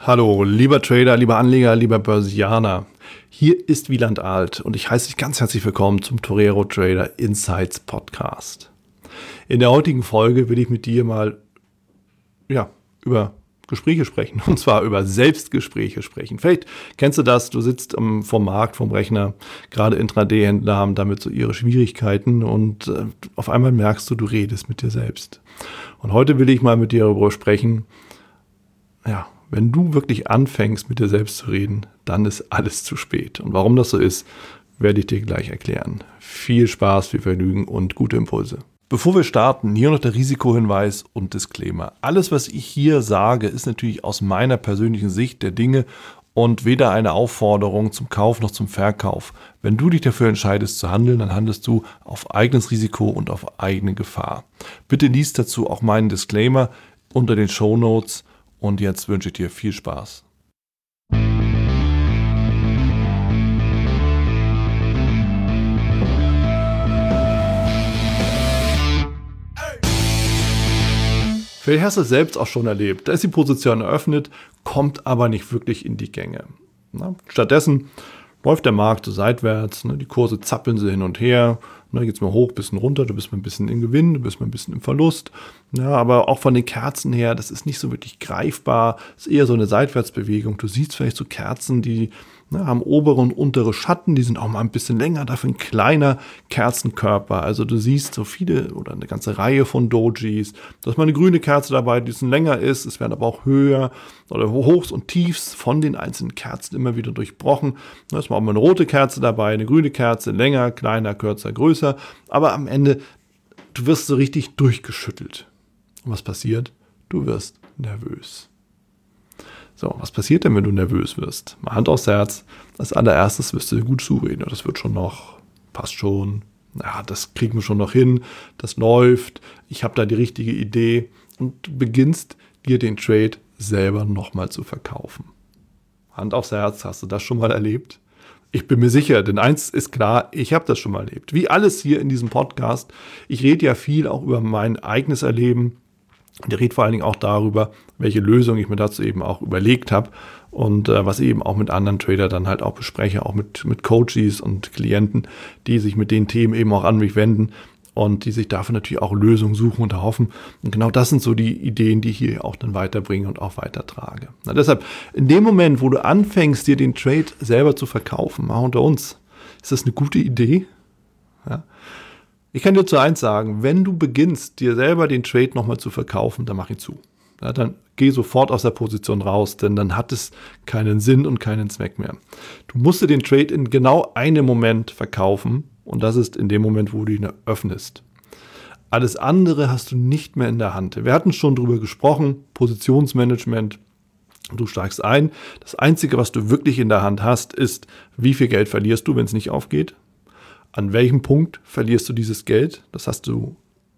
Hallo, lieber Trader, lieber Anleger, lieber Börsianer. Hier ist Wieland Alt und ich heiße dich ganz herzlich willkommen zum Torero Trader Insights Podcast. In der heutigen Folge will ich mit dir mal ja, über Gespräche sprechen und zwar über Selbstgespräche sprechen. Vielleicht kennst du das, du sitzt um, vom Markt, vom Rechner, gerade Intraday-Händler haben damit so ihre Schwierigkeiten und äh, auf einmal merkst du, du redest mit dir selbst. Und heute will ich mal mit dir darüber sprechen, ja, wenn du wirklich anfängst, mit dir selbst zu reden, dann ist alles zu spät. Und warum das so ist, werde ich dir gleich erklären. Viel Spaß, viel Vergnügen und gute Impulse. Bevor wir starten, hier noch der Risikohinweis und Disclaimer. Alles, was ich hier sage, ist natürlich aus meiner persönlichen Sicht der Dinge und weder eine Aufforderung zum Kauf noch zum Verkauf. Wenn du dich dafür entscheidest zu handeln, dann handelst du auf eigenes Risiko und auf eigene Gefahr. Bitte liest dazu auch meinen Disclaimer unter den Show Notes und jetzt wünsche ich dir viel Spaß. Vielleicht hast du es selbst auch schon erlebt. Da ist die Position eröffnet, kommt aber nicht wirklich in die Gänge. Stattdessen läuft der Markt so seitwärts, ne, die Kurse zappeln sie hin und her Ne, geht es mal hoch, bisschen runter, du bist mal ein bisschen im Gewinn, du bist mal ein bisschen im Verlust. Ja, aber auch von den Kerzen her, das ist nicht so wirklich greifbar. Ist eher so eine Seitwärtsbewegung. Du siehst vielleicht so Kerzen, die ne, haben obere und untere Schatten, die sind auch mal ein bisschen länger, dafür ein kleiner Kerzenkörper. Also du siehst so viele oder eine ganze Reihe von Dojis. Da ist mal eine grüne Kerze dabei, die ein länger ist. Es werden aber auch höher oder Hochs und Tiefs von den einzelnen Kerzen immer wieder durchbrochen. Da ist mal auch mal eine rote Kerze dabei, eine grüne Kerze, länger, kleiner, kürzer, größer. Aber am Ende, du wirst so richtig durchgeschüttelt. Und was passiert? Du wirst nervös. So, was passiert denn, wenn du nervös wirst? Mal Hand aufs Herz. Als allererstes wirst du gut zureden. Das wird schon noch, passt schon. Ja, das kriegen wir schon noch hin. Das läuft. Ich habe da die richtige Idee. Und du beginnst dir den Trade selber nochmal zu verkaufen. Hand aufs Herz, hast du das schon mal erlebt? Ich bin mir sicher, denn eins ist klar, ich habe das schon mal erlebt. Wie alles hier in diesem Podcast. Ich rede ja viel auch über mein eigenes Erleben, der redet vor allen Dingen auch darüber, welche Lösung ich mir dazu eben auch überlegt habe und äh, was ich eben auch mit anderen Trader dann halt auch bespreche, auch mit, mit Coaches und Klienten, die sich mit den Themen eben auch an mich wenden und die sich dafür natürlich auch Lösungen suchen und erhoffen. Und genau das sind so die Ideen, die ich hier auch dann weiterbringe und auch weitertrage. Na, deshalb, in dem Moment, wo du anfängst, dir den Trade selber zu verkaufen, mal unter uns, ist das eine gute Idee? Ja? Ich kann dir zu eins sagen, wenn du beginnst, dir selber den Trade nochmal zu verkaufen, dann mach ihn zu. Ja, dann geh sofort aus der Position raus, denn dann hat es keinen Sinn und keinen Zweck mehr. Du musst dir den Trade in genau einem Moment verkaufen und das ist in dem Moment, wo du ihn öffnest. Alles andere hast du nicht mehr in der Hand. Wir hatten schon darüber gesprochen, Positionsmanagement. Du steigst ein. Das Einzige, was du wirklich in der Hand hast, ist, wie viel Geld verlierst du, wenn es nicht aufgeht an welchem Punkt verlierst du dieses Geld. Das hast du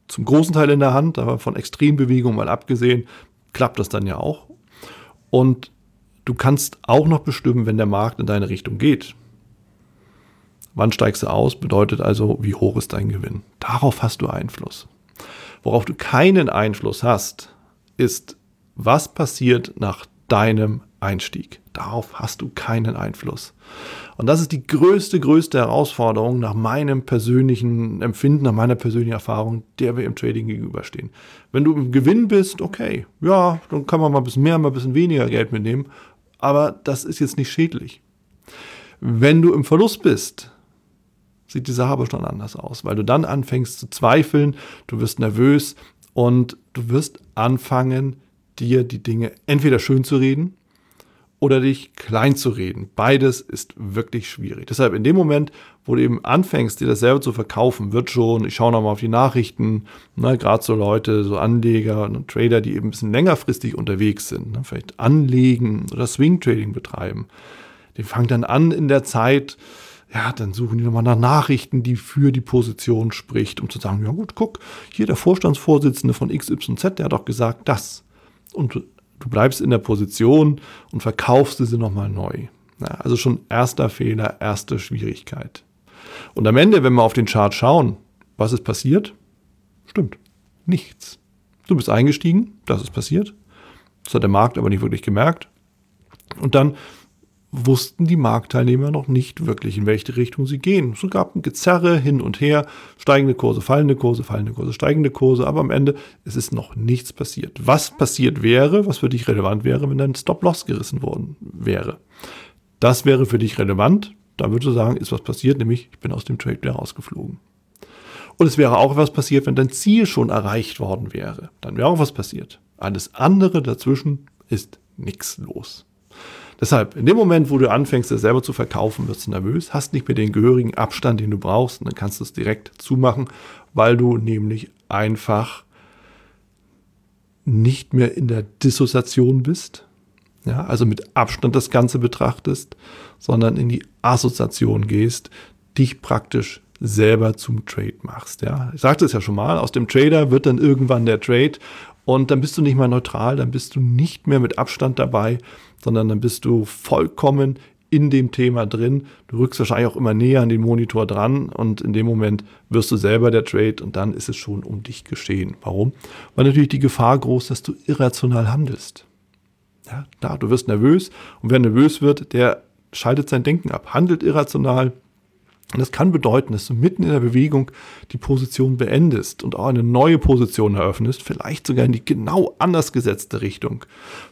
zum großen Teil in der Hand, aber von Extrembewegungen mal abgesehen, klappt das dann ja auch. Und du kannst auch noch bestimmen, wenn der Markt in deine Richtung geht. Wann steigst du aus, bedeutet also, wie hoch ist dein Gewinn. Darauf hast du Einfluss. Worauf du keinen Einfluss hast, ist, was passiert nach deinem Einstieg. Darauf hast du keinen Einfluss. Und das ist die größte, größte Herausforderung nach meinem persönlichen Empfinden, nach meiner persönlichen Erfahrung, der wir im Trading gegenüberstehen. Wenn du im Gewinn bist, okay, ja, dann kann man mal ein bisschen mehr, mal ein bisschen weniger Geld mitnehmen, aber das ist jetzt nicht schädlich. Wenn du im Verlust bist, sieht die Sache aber schon anders aus, weil du dann anfängst zu zweifeln, du wirst nervös und du wirst anfangen, dir die Dinge entweder schön zu reden oder dich klein zu reden. Beides ist wirklich schwierig. Deshalb in dem Moment, wo du eben anfängst, dir das selber zu verkaufen, wird schon, ich schaue nochmal auf die Nachrichten, ne, gerade so Leute, so Anleger und Trader, die eben ein bisschen längerfristig unterwegs sind, ne, vielleicht anlegen oder Swing Trading betreiben. Die fangen dann an in der Zeit, ja, dann suchen die nochmal nach Nachrichten, die für die Position spricht, um zu sagen, ja gut, guck, hier der Vorstandsvorsitzende von XYZ, der hat doch gesagt das. Und du bleibst in der Position und verkaufst sie nochmal neu. Ja, also schon erster Fehler, erste Schwierigkeit. Und am Ende, wenn wir auf den Chart schauen, was ist passiert? Stimmt, nichts. Du bist eingestiegen, das ist passiert. Das hat der Markt aber nicht wirklich gemerkt. Und dann wussten die Marktteilnehmer noch nicht wirklich, in welche Richtung sie gehen. Es gab ein Gezerre hin und her, steigende Kurse, fallende Kurse, fallende Kurse, steigende Kurse, aber am Ende es ist noch nichts passiert. Was passiert wäre, was für dich relevant wäre, wenn dein Stop-Loss gerissen worden wäre? Das wäre für dich relevant. Da würdest du sagen, ist was passiert, nämlich ich bin aus dem Trade wieder rausgeflogen. Und es wäre auch was passiert, wenn dein Ziel schon erreicht worden wäre. Dann wäre auch was passiert. Alles andere dazwischen ist nichts los. Deshalb, in dem Moment, wo du anfängst, das selber zu verkaufen, wirst du nervös, hast nicht mehr den gehörigen Abstand, den du brauchst, und dann kannst du es direkt zumachen, weil du nämlich einfach nicht mehr in der Dissoziation bist, ja, also mit Abstand das Ganze betrachtest, sondern in die Assoziation gehst, dich praktisch selber zum Trade machst. Ja, ich sagte es ja schon mal, aus dem Trader wird dann irgendwann der Trade und dann bist du nicht mehr neutral, dann bist du nicht mehr mit Abstand dabei, sondern dann bist du vollkommen in dem Thema drin. Du rückst wahrscheinlich auch immer näher an den Monitor dran und in dem Moment wirst du selber der Trade und dann ist es schon um dich geschehen. Warum? Weil natürlich die Gefahr groß, dass du irrational handelst. Ja, da, du wirst nervös und wer nervös wird, der schaltet sein Denken ab, handelt irrational, und das kann bedeuten, dass du mitten in der Bewegung die Position beendest und auch eine neue Position eröffnest, vielleicht sogar in die genau anders gesetzte Richtung.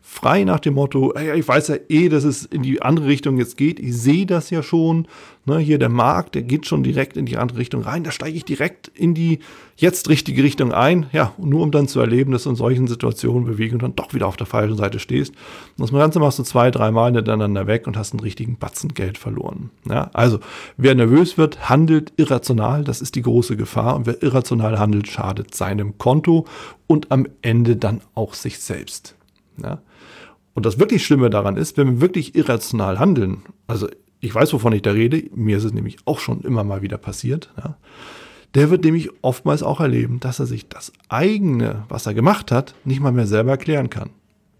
Frei nach dem Motto, ey, ich weiß ja eh, dass es in die andere Richtung jetzt geht, ich sehe das ja schon. Ne, hier der Markt, der geht schon direkt in die andere Richtung rein, da steige ich direkt in die jetzt richtige Richtung ein. Ja, nur um dann zu erleben, dass du in solchen Situationen Bewegung dann doch wieder auf der falschen Seite stehst. Und das Ganze machst du zwei, dreimal hintereinander weg und hast einen richtigen Batzen Geld verloren. Ja, also, wer nervös wird, handelt irrational, das ist die große Gefahr. Und wer irrational handelt, schadet seinem Konto und am Ende dann auch sich selbst. Ja? Und das wirklich Schlimme daran ist, wenn wir wirklich irrational handeln, also ich weiß, wovon ich da rede, mir ist es nämlich auch schon immer mal wieder passiert, ja, der wird nämlich oftmals auch erleben, dass er sich das eigene, was er gemacht hat, nicht mal mehr selber erklären kann.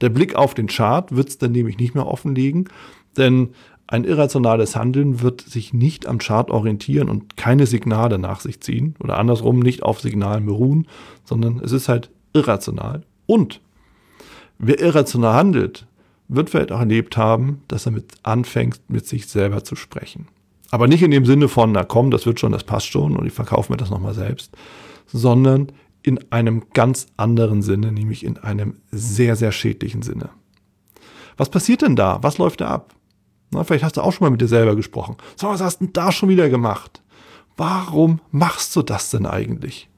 Der Blick auf den Chart wird es dann nämlich nicht mehr offenlegen, denn ein irrationales Handeln wird sich nicht am Chart orientieren und keine Signale nach sich ziehen oder andersrum nicht auf Signalen beruhen, sondern es ist halt irrational. Und wer irrational handelt, wird vielleicht auch erlebt haben, dass er mit anfängt, mit sich selber zu sprechen. Aber nicht in dem Sinne von, na komm, das wird schon, das passt schon und ich verkaufe mir das nochmal selbst, sondern in einem ganz anderen Sinne, nämlich in einem sehr, sehr schädlichen Sinne. Was passiert denn da? Was läuft da ab? Na, vielleicht hast du auch schon mal mit dir selber gesprochen. So, was hast du denn da schon wieder gemacht? Warum machst du das denn eigentlich?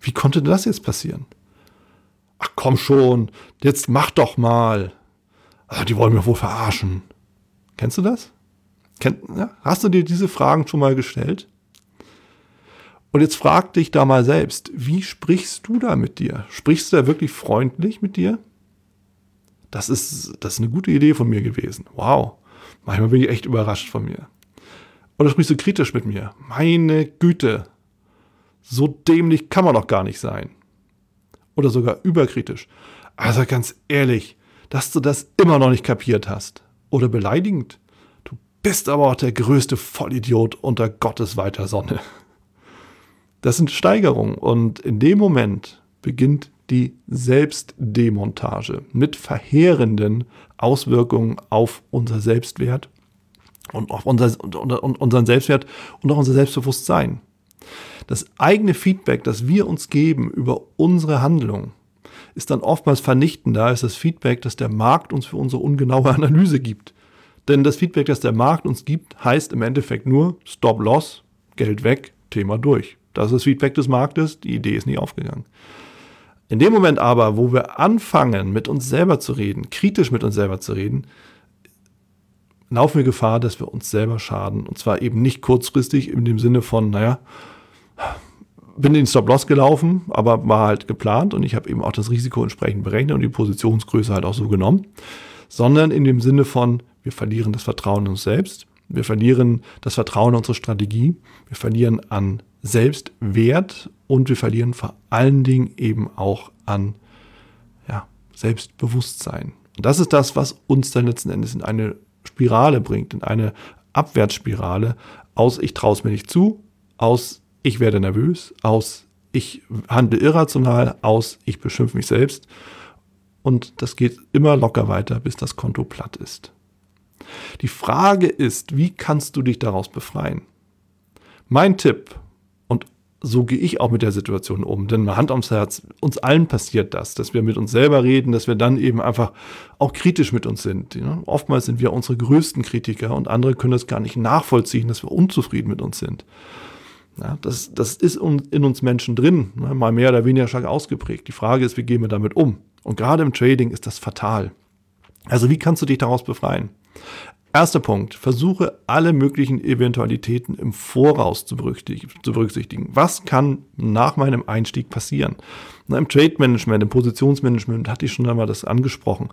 Wie konnte denn das jetzt passieren? Ach komm schon, jetzt mach doch mal. Also, die wollen mich wohl verarschen. Kennst du das? Hast du dir diese Fragen schon mal gestellt? Und jetzt frag dich da mal selbst, wie sprichst du da mit dir? Sprichst du da wirklich freundlich mit dir? Das ist, das ist eine gute Idee von mir gewesen. Wow. Manchmal bin ich echt überrascht von mir. Oder sprichst du kritisch mit mir? Meine Güte. So dämlich kann man doch gar nicht sein. Oder sogar überkritisch. Also ganz ehrlich, dass du das immer noch nicht kapiert hast. Oder beleidigend. Du bist aber auch der größte Vollidiot unter Gottes weiter Sonne. Das sind Steigerungen und in dem Moment beginnt die Selbstdemontage mit verheerenden Auswirkungen auf unser Selbstwert und auf unser, und, und, unseren Selbstwert und auch unser Selbstbewusstsein. Das eigene Feedback, das wir uns geben über unsere Handlung, ist dann oftmals vernichtender als das Feedback, das der Markt uns für unsere ungenaue Analyse gibt. Denn das Feedback, das der Markt uns gibt, heißt im Endeffekt nur Stop Loss, Geld weg, Thema durch. Das ist das Feedback des Marktes, die Idee ist nie aufgegangen. In dem Moment aber, wo wir anfangen, mit uns selber zu reden, kritisch mit uns selber zu reden, laufen wir Gefahr, dass wir uns selber schaden. Und zwar eben nicht kurzfristig in dem Sinne von, naja, bin in Stop-Loss gelaufen, aber war halt geplant und ich habe eben auch das Risiko entsprechend berechnet und die Positionsgröße halt auch so genommen, sondern in dem Sinne von, wir verlieren das Vertrauen in uns selbst, wir verlieren das Vertrauen in unsere Strategie, wir verlieren an Selbstwert und wir verlieren vor allen Dingen eben auch an ja, Selbstbewusstsein. Und das ist das, was uns dann letzten Endes in eine Spirale bringt, in eine Abwärtsspirale aus ich traue es mir nicht zu, aus ich werde nervös, aus ich handle irrational, aus ich beschimpfe mich selbst und das geht immer locker weiter, bis das Konto platt ist. Die Frage ist, wie kannst du dich daraus befreien? Mein Tipp, so gehe ich auch mit der Situation um, denn Hand aufs Herz, uns allen passiert das, dass wir mit uns selber reden, dass wir dann eben einfach auch kritisch mit uns sind. Oftmals sind wir unsere größten Kritiker und andere können das gar nicht nachvollziehen, dass wir unzufrieden mit uns sind. Ja, das, das ist in uns Menschen drin, ne, mal mehr oder weniger stark ausgeprägt. Die Frage ist, wie gehen wir damit um? Und gerade im Trading ist das fatal. Also wie kannst du dich daraus befreien? Erster Punkt, versuche alle möglichen Eventualitäten im Voraus zu berücksichtigen. Was kann nach meinem Einstieg passieren? Na, Im Trade Management, im Positionsmanagement hatte ich schon einmal das angesprochen.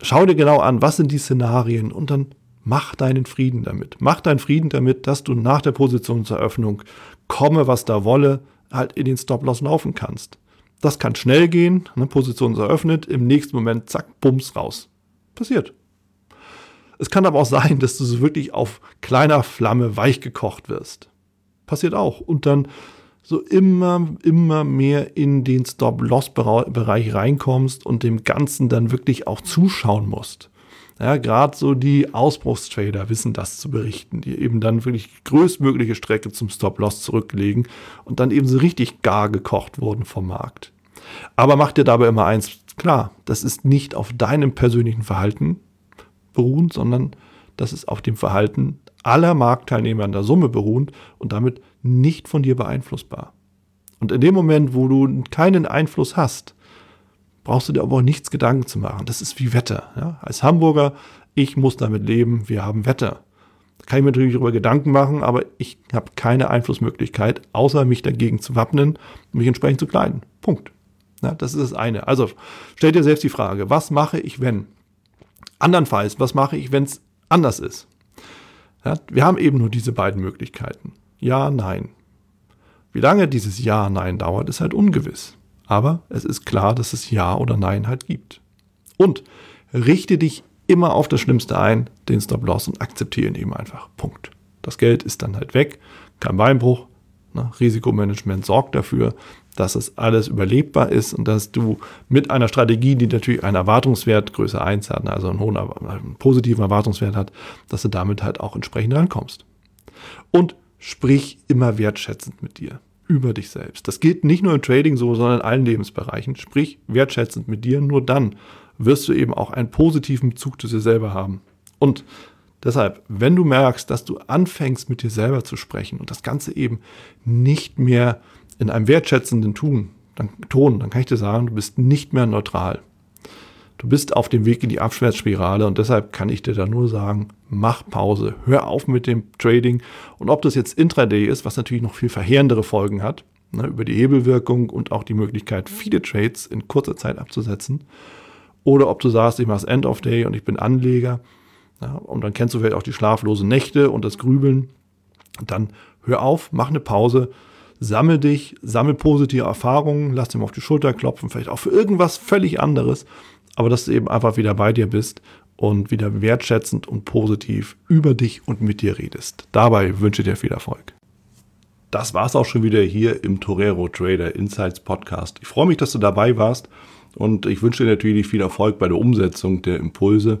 Schau dir genau an, was sind die Szenarien und dann mach deinen Frieden damit. Mach deinen Frieden damit, dass du nach der Positionseröffnung, komme was da wolle, halt in den Stop-Loss laufen kannst. Das kann schnell gehen, eine Position ist eröffnet, im nächsten Moment zack, bums raus. Passiert. Es kann aber auch sein, dass du so wirklich auf kleiner Flamme weich gekocht wirst. Passiert auch. Und dann so immer, immer mehr in den Stop-Loss-Bereich reinkommst und dem Ganzen dann wirklich auch zuschauen musst. Ja, gerade so die Ausbruchstrader wissen das zu berichten, die eben dann wirklich größtmögliche Strecke zum Stop-Loss zurücklegen und dann eben so richtig gar gekocht wurden vom Markt. Aber mach dir dabei immer eins klar, das ist nicht auf deinem persönlichen Verhalten beruhend, sondern das ist auf dem Verhalten aller Marktteilnehmer in der Summe beruhend und damit nicht von dir beeinflussbar. Und in dem Moment, wo du keinen Einfluss hast, brauchst du dir aber auch nichts Gedanken zu machen. Das ist wie Wetter. Ja? Als Hamburger, ich muss damit leben, wir haben Wetter. Da kann ich mir natürlich darüber Gedanken machen, aber ich habe keine Einflussmöglichkeit, außer mich dagegen zu wappnen und mich entsprechend zu kleiden. Punkt. Ja, das ist das eine. Also stell dir selbst die Frage, was mache ich, wenn? Andernfalls, was mache ich, wenn es anders ist? Ja, wir haben eben nur diese beiden Möglichkeiten. Ja, nein. Wie lange dieses Ja, nein dauert, ist halt ungewiss. Aber es ist klar, dass es Ja oder Nein halt gibt. Und richte dich immer auf das Schlimmste ein, den Stop-Loss und akzeptiere ihn eben einfach. Punkt. Das Geld ist dann halt weg, kein Beinbruch. Ne? Risikomanagement sorgt dafür, dass es alles überlebbar ist und dass du mit einer Strategie, die natürlich einen Erwartungswert Größe 1 hat, also einen hohen einen positiven Erwartungswert hat, dass du damit halt auch entsprechend rankommst. Und sprich immer wertschätzend mit dir über dich selbst. Das geht nicht nur im Trading so, sondern in allen Lebensbereichen. Sprich wertschätzend mit dir, nur dann wirst du eben auch einen positiven Bezug zu dir selber haben. Und deshalb, wenn du merkst, dass du anfängst mit dir selber zu sprechen und das Ganze eben nicht mehr in einem wertschätzenden Tun, dann, Ton, dann kann ich dir sagen, du bist nicht mehr neutral. Du bist auf dem Weg in die Abwärtsspirale und deshalb kann ich dir da nur sagen, mach Pause, hör auf mit dem Trading. Und ob das jetzt Intraday ist, was natürlich noch viel verheerendere Folgen hat, ne, über die Hebelwirkung und auch die Möglichkeit, viele Trades in kurzer Zeit abzusetzen, oder ob du sagst, ich mache das End of Day und ich bin Anleger ja, und dann kennst du vielleicht auch die schlaflosen Nächte und das Grübeln, dann hör auf, mach eine Pause, sammel dich, sammel positive Erfahrungen, lass dir mal auf die Schulter klopfen, vielleicht auch für irgendwas völlig anderes, aber dass du eben einfach wieder bei dir bist und wieder wertschätzend und positiv über dich und mit dir redest. Dabei wünsche ich dir viel Erfolg. Das war es auch schon wieder hier im Torero Trader Insights Podcast. Ich freue mich, dass du dabei warst und ich wünsche dir natürlich viel Erfolg bei der Umsetzung der Impulse